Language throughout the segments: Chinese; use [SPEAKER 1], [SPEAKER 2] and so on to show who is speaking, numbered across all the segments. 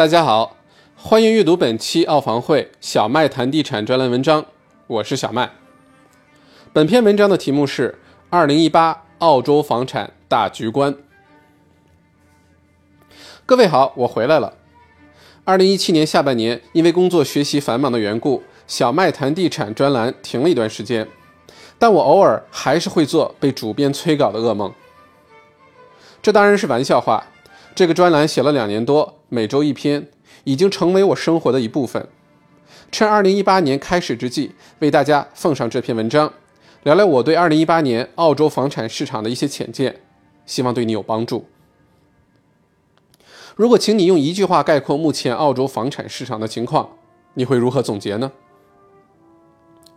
[SPEAKER 1] 大家好，欢迎阅读本期澳房会小麦谈地产专栏文章，我是小麦。本篇文章的题目是《二零一八澳洲房产大局观》。各位好，我回来了。二零一七年下半年，因为工作学习繁忙的缘故，小麦谈地产专栏停了一段时间，但我偶尔还是会做被主编催稿的噩梦。这当然是玩笑话。这个专栏写了两年多，每周一篇，已经成为我生活的一部分。趁二零一八年开始之际，为大家奉上这篇文章，聊聊我对二零一八年澳洲房产市场的一些浅见，希望对你有帮助。如果请你用一句话概括目前澳洲房产市场的情况，你会如何总结呢？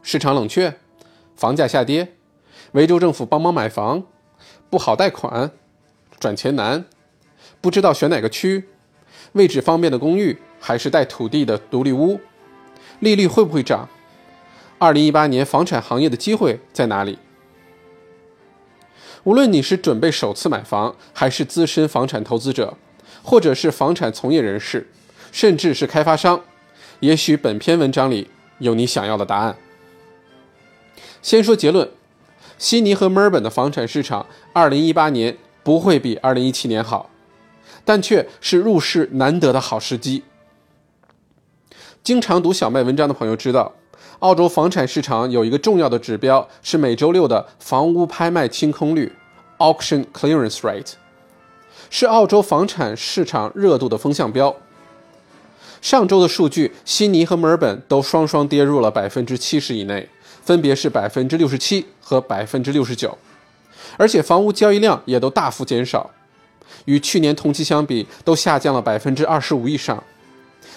[SPEAKER 1] 市场冷却，房价下跌，维州政府帮忙买房，不好贷款，转钱难。不知道选哪个区，位置方便的公寓还是带土地的独立屋，利率会不会涨？二零一八年房产行业的机会在哪里？无论你是准备首次买房，还是资深房产投资者，或者是房产从业人士，甚至是开发商，也许本篇文章里有你想要的答案。先说结论：悉尼和墨尔本的房产市场，二零一八年不会比二零一七年好。但却是入市难得的好时机。经常读小麦文章的朋友知道，澳洲房产市场有一个重要的指标是每周六的房屋拍卖清空率 （Auction Clearance Rate），是澳洲房产市场热度的风向标。上周的数据，悉尼和墨尔本都双双跌入了百分之七十以内，分别是百分之六十七和百分之六十九，而且房屋交易量也都大幅减少。与去年同期相比，都下降了百分之二十五以上。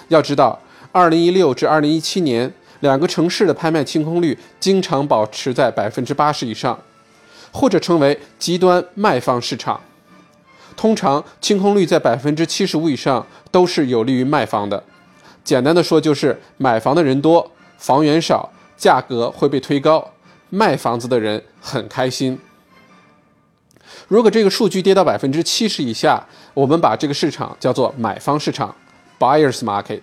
[SPEAKER 1] 要知道，二零一六至二零一七年，两个城市的拍卖清空率经常保持在百分之八十以上，或者称为极端卖方市场。通常清空率在百分之七十五以上，都是有利于卖方的。简单的说，就是买房的人多，房源少，价格会被推高，卖房子的人很开心。如果这个数据跌到百分之七十以下，我们把这个市场叫做买方市场 （buyers market），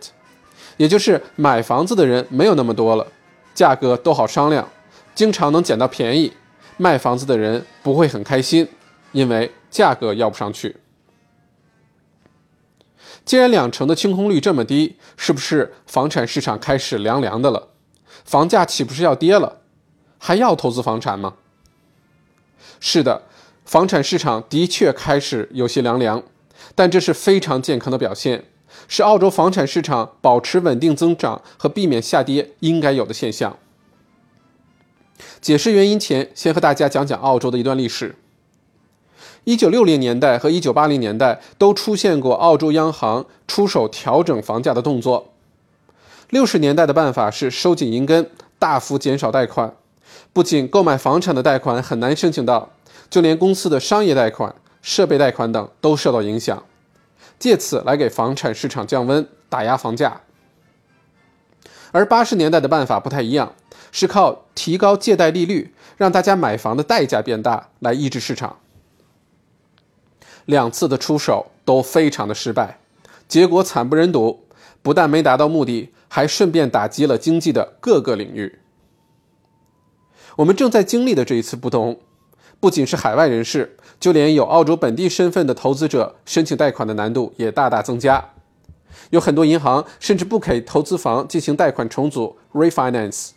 [SPEAKER 1] 也就是买房子的人没有那么多了，价格都好商量，经常能捡到便宜，卖房子的人不会很开心，因为价格要不上去。既然两成的清空率这么低，是不是房产市场开始凉凉的了？房价岂不是要跌了？还要投资房产吗？是的。房产市场的确开始有些凉凉，但这是非常健康的表现，是澳洲房产市场保持稳定增长和避免下跌应该有的现象。解释原因前，先和大家讲讲澳洲的一段历史。一九六零年代和一九八零年代都出现过澳洲央行出手调整房价的动作。六十年代的办法是收紧银根，大幅减少贷款，不仅购买房产的贷款很难申请到。就连公司的商业贷款、设备贷款等都受到影响，借此来给房产市场降温、打压房价。而八十年代的办法不太一样，是靠提高借贷利率，让大家买房的代价变大，来抑制市场。两次的出手都非常的失败，结果惨不忍睹，不但没达到目的，还顺便打击了经济的各个领域。我们正在经历的这一次不同。不仅是海外人士，就连有澳洲本地身份的投资者申请贷款的难度也大大增加。有很多银行甚至不给投资房进行贷款重组 （refinance）。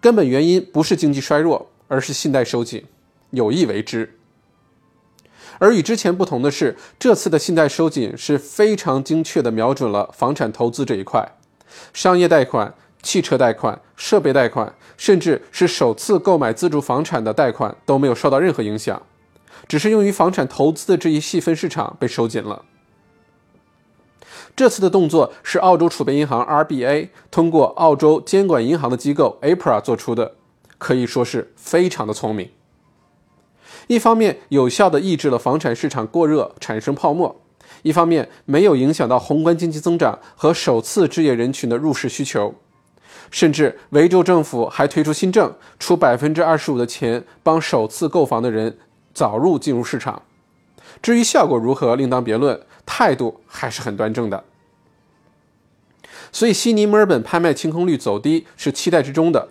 [SPEAKER 1] 根本原因不是经济衰弱，而是信贷收紧，有意为之。而与之前不同的是，这次的信贷收紧是非常精确地瞄准了房产投资这一块，商业贷款。汽车贷款、设备贷款，甚至是首次购买自住房产的贷款都没有受到任何影响，只是用于房产投资的这一细分市场被收紧了。这次的动作是澳洲储备银行 RBA 通过澳洲监管银行的机构 APRA 做出的，可以说是非常的聪明。一方面有效地抑制了房产市场过热产生泡沫，一方面没有影响到宏观经济增长和首次置业人群的入市需求。甚至维州政府还推出新政，出百分之二十五的钱帮首次购房的人早入进入市场。至于效果如何，另当别论，态度还是很端正的。所以悉尼、墨尔本拍卖清空率走低是期待之中的，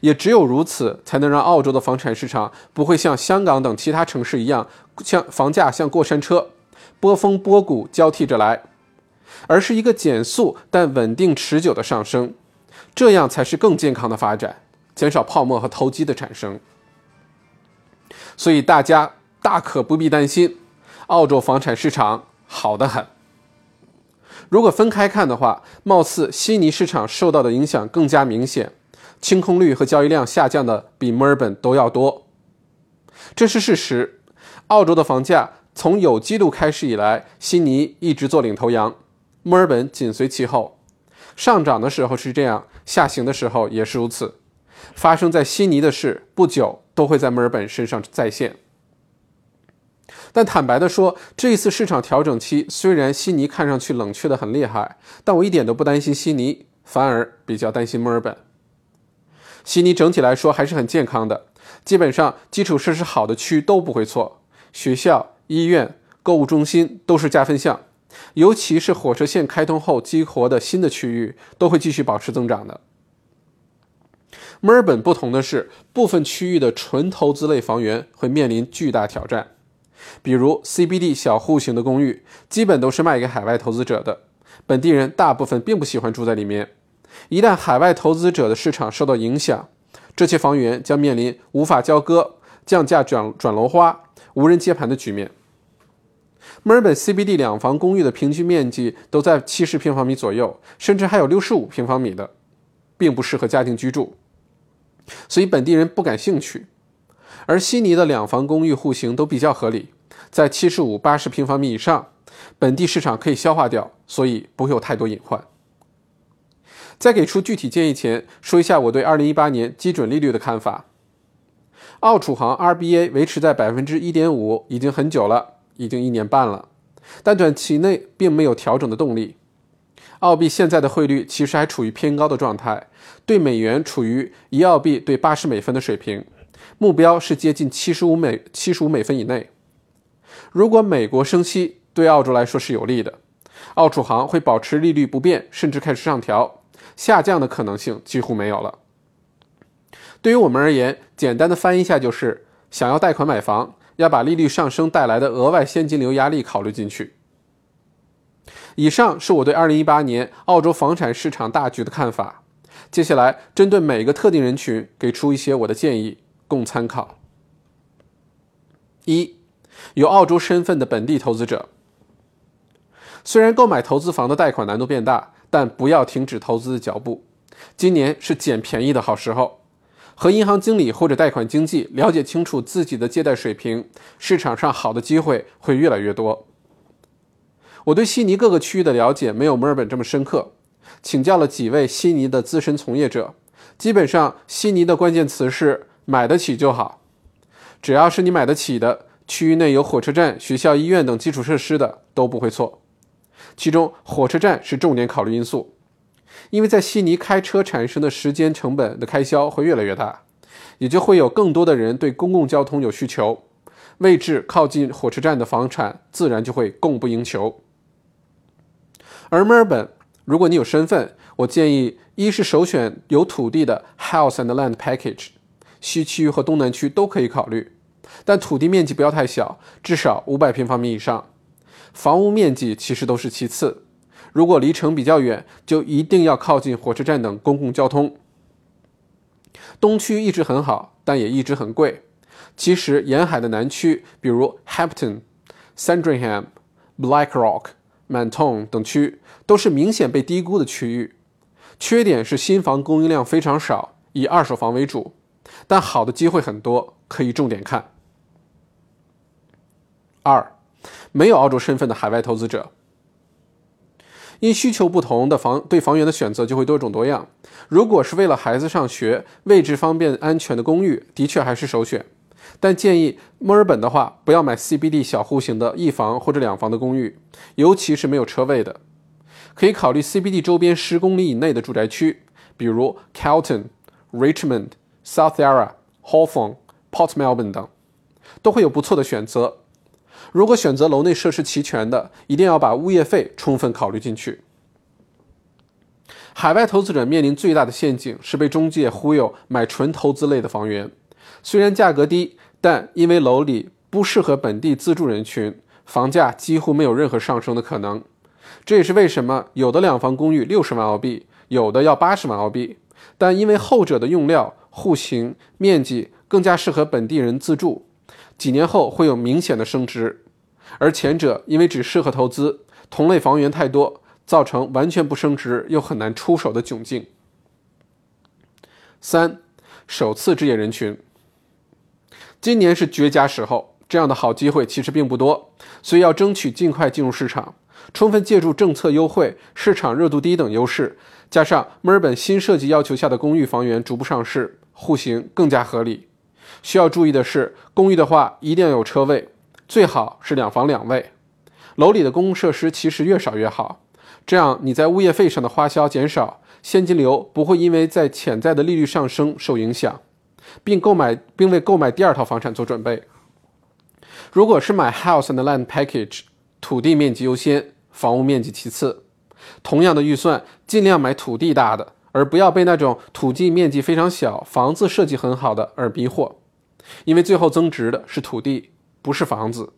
[SPEAKER 1] 也只有如此，才能让澳洲的房产市场不会像香港等其他城市一样，像房价像过山车，波峰波谷交替着来，而是一个减速但稳定持久的上升，这样才是更健康的发展，减少泡沫和投机的产生。所以大家大可不必担心，澳洲房产市场好得很。如果分开看的话，貌似悉尼市场受到的影响更加明显，清空率和交易量下降的比墨尔本都要多，这是事实。澳洲的房价从有记录开始以来，悉尼一直做领头羊，墨尔本紧随其后。上涨的时候是这样，下行的时候也是如此。发生在悉尼的事，不久都会在墨尔本身上再现。但坦白的说，这一次市场调整期，虽然悉尼看上去冷却的很厉害，但我一点都不担心悉尼，反而比较担心墨尔本。悉尼整体来说还是很健康的，基本上基础设施好的区都不会错，学校、医院、购物中心都是加分项，尤其是火车线开通后激活的新的区域，都会继续保持增长的。墨尔本不同的是，部分区域的纯投资类房源会面临巨大挑战，比如 CBD 小户型的公寓，基本都是卖给海外投资者的，本地人大部分并不喜欢住在里面。一旦海外投资者的市场受到影响，这些房源将面临无法交割、降价转转楼花、无人接盘的局面。墨尔本 CBD 两房公寓的平均面积都在七十平方米左右，甚至还有六十五平方米的，并不适合家庭居住。所以本地人不感兴趣，而悉尼的两房公寓户型都比较合理，在七十五、八十平方米以上，本地市场可以消化掉，所以不会有太多隐患。在给出具体建议前，说一下我对二零一八年基准利率的看法。澳储行 RBA 维持在百分之一点五已经很久了，已经一年半了，但短期内并没有调整的动力。澳币现在的汇率其实还处于偏高的状态，对美元处于一澳币对八十美分的水平，目标是接近七十五美七十五美分以内。如果美国升息，对澳洲来说是有利的，澳储行会保持利率不变，甚至开始上调，下降的可能性几乎没有了。对于我们而言，简单的翻译一下就是：想要贷款买房，要把利率上升带来的额外现金流压力考虑进去。以上是我对2018年澳洲房产市场大局的看法。接下来，针对每个特定人群给出一些我的建议，供参考。一，有澳洲身份的本地投资者，虽然购买投资房的贷款难度变大，但不要停止投资的脚步。今年是捡便宜的好时候，和银行经理或者贷款经纪了解清楚自己的借贷水平，市场上好的机会会越来越多。我对悉尼各个区域的了解没有墨尔本这么深刻，请教了几位悉尼的资深从业者，基本上悉尼的关键词是买得起就好，只要是你买得起的，区域内有火车站、学校、医院等基础设施的都不会错。其中火车站是重点考虑因素，因为在悉尼开车产生的时间成本的开销会越来越大，也就会有更多的人对公共交通有需求，位置靠近火车站的房产自然就会供不应求。而墨尔本，如果你有身份，我建议一是首选有土地的 House and Land Package，西区和东南区都可以考虑，但土地面积不要太小，至少五百平方米以上。房屋面积其实都是其次，如果离城比较远，就一定要靠近火车站等公共交通。东区一直很好，但也一直很贵。其实沿海的南区，比如 Hampton、Sandringham、Blackrock。Manton 等区都是明显被低估的区域，缺点是新房供应量非常少，以二手房为主，但好的机会很多，可以重点看。二，没有澳洲身份的海外投资者，因需求不同的房对房源的选择就会多种多样。如果是为了孩子上学，位置方便、安全的公寓，的确还是首选。但建议墨尔本的话，不要买 CBD 小户型的一房或者两房的公寓，尤其是没有车位的。可以考虑 CBD 周边十公里以内的住宅区，比如 Calton、Richmond、South Yarra、Hawthorn、Port Melbourne 等，都会有不错的选择。如果选择楼内设施齐全的，一定要把物业费充分考虑进去。海外投资者面临最大的陷阱是被中介忽悠买纯投资类的房源，虽然价格低，但因为楼里不适合本地自住人群，房价几乎没有任何上升的可能。这也是为什么有的两房公寓六十万澳币，有的要八十万澳币，但因为后者的用料、户型、面积更加适合本地人自住，几年后会有明显的升值，而前者因为只适合投资，同类房源太多。造成完全不升值又很难出手的窘境。三，首次置业人群，今年是绝佳时候，这样的好机会其实并不多，所以要争取尽快进入市场，充分借助政策优惠、市场热度低等优势，加上墨尔本新设计要求下的公寓房源逐步上市，户型更加合理。需要注意的是，公寓的话一定要有车位，最好是两房两卫。楼里的公共设施其实越少越好。这样你在物业费上的花销减少，现金流不会因为在潜在的利率上升受影响，并购买并为购买第二套房产做准备。如果是买 house and land package，土地面积优先，房屋面积其次。同样的预算，尽量买土地大的，而不要被那种土地面积非常小、房子设计很好的而迷惑，因为最后增值的是土地，不是房子。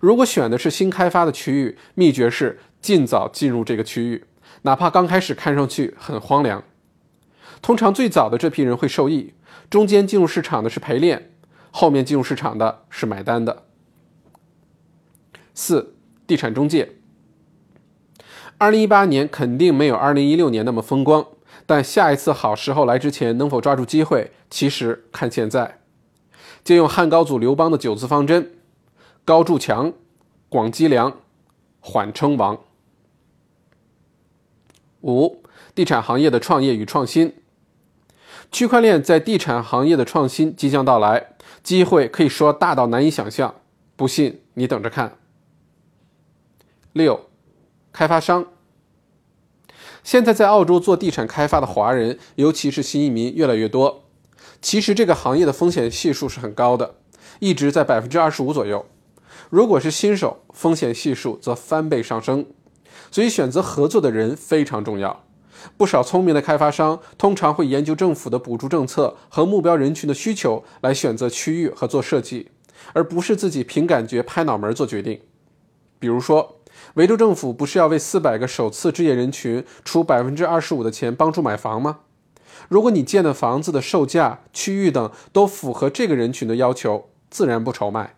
[SPEAKER 1] 如果选的是新开发的区域，秘诀是。尽早进入这个区域，哪怕刚开始看上去很荒凉。通常最早的这批人会受益，中间进入市场的是陪练，后面进入市场的是买单的。四、地产中介。二零一八年肯定没有二零一六年那么风光，但下一次好时候来之前能否抓住机会，其实看现在。借用汉高祖刘邦的九字方针：高筑墙，广积粮，缓称王。五、地产行业的创业与创新。区块链在地产行业的创新即将到来，机会可以说大到难以想象。不信你等着看。六、开发商。现在在澳洲做地产开发的华人，尤其是新移民越来越多。其实这个行业的风险系数是很高的，一直在百分之二十五左右。如果是新手，风险系数则翻倍上升。所以，选择合作的人非常重要。不少聪明的开发商通常会研究政府的补助政策和目标人群的需求来选择区域和做设计，而不是自己凭感觉拍脑门做决定。比如说，维州政府不是要为四百个首次置业人群出百分之二十五的钱帮助买房吗？如果你建的房子的售价、区域等都符合这个人群的要求，自然不愁卖。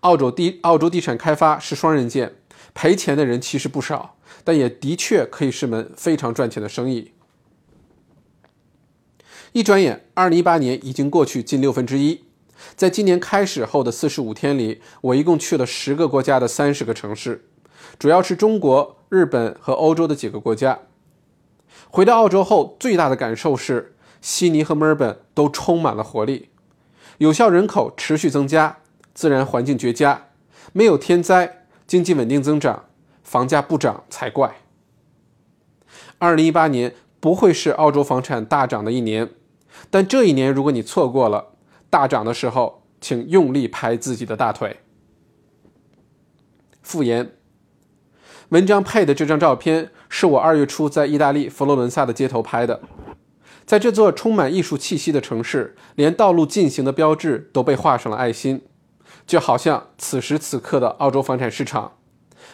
[SPEAKER 1] 澳洲地澳洲地产开发是双刃剑。赔钱的人其实不少，但也的确可以是门非常赚钱的生意。一转眼，二零一八年已经过去近六分之一。在今年开始后的四十五天里，我一共去了十个国家的三十个城市，主要是中国、日本和欧洲的几个国家。回到澳洲后，最大的感受是悉尼和墨尔本都充满了活力，有效人口持续增加，自然环境绝佳，没有天灾。经济稳定增长，房价不涨才怪。二零一八年不会是澳洲房产大涨的一年，但这一年如果你错过了大涨的时候，请用力拍自己的大腿。复言，文章配的这张照片是我二月初在意大利佛罗伦萨的街头拍的，在这座充满艺术气息的城市，连道路进行的标志都被画上了爱心。就好像此时此刻的澳洲房产市场，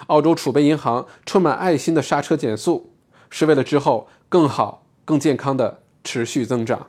[SPEAKER 1] 澳洲储备银行充满爱心的刹车减速，是为了之后更好、更健康的持续增长。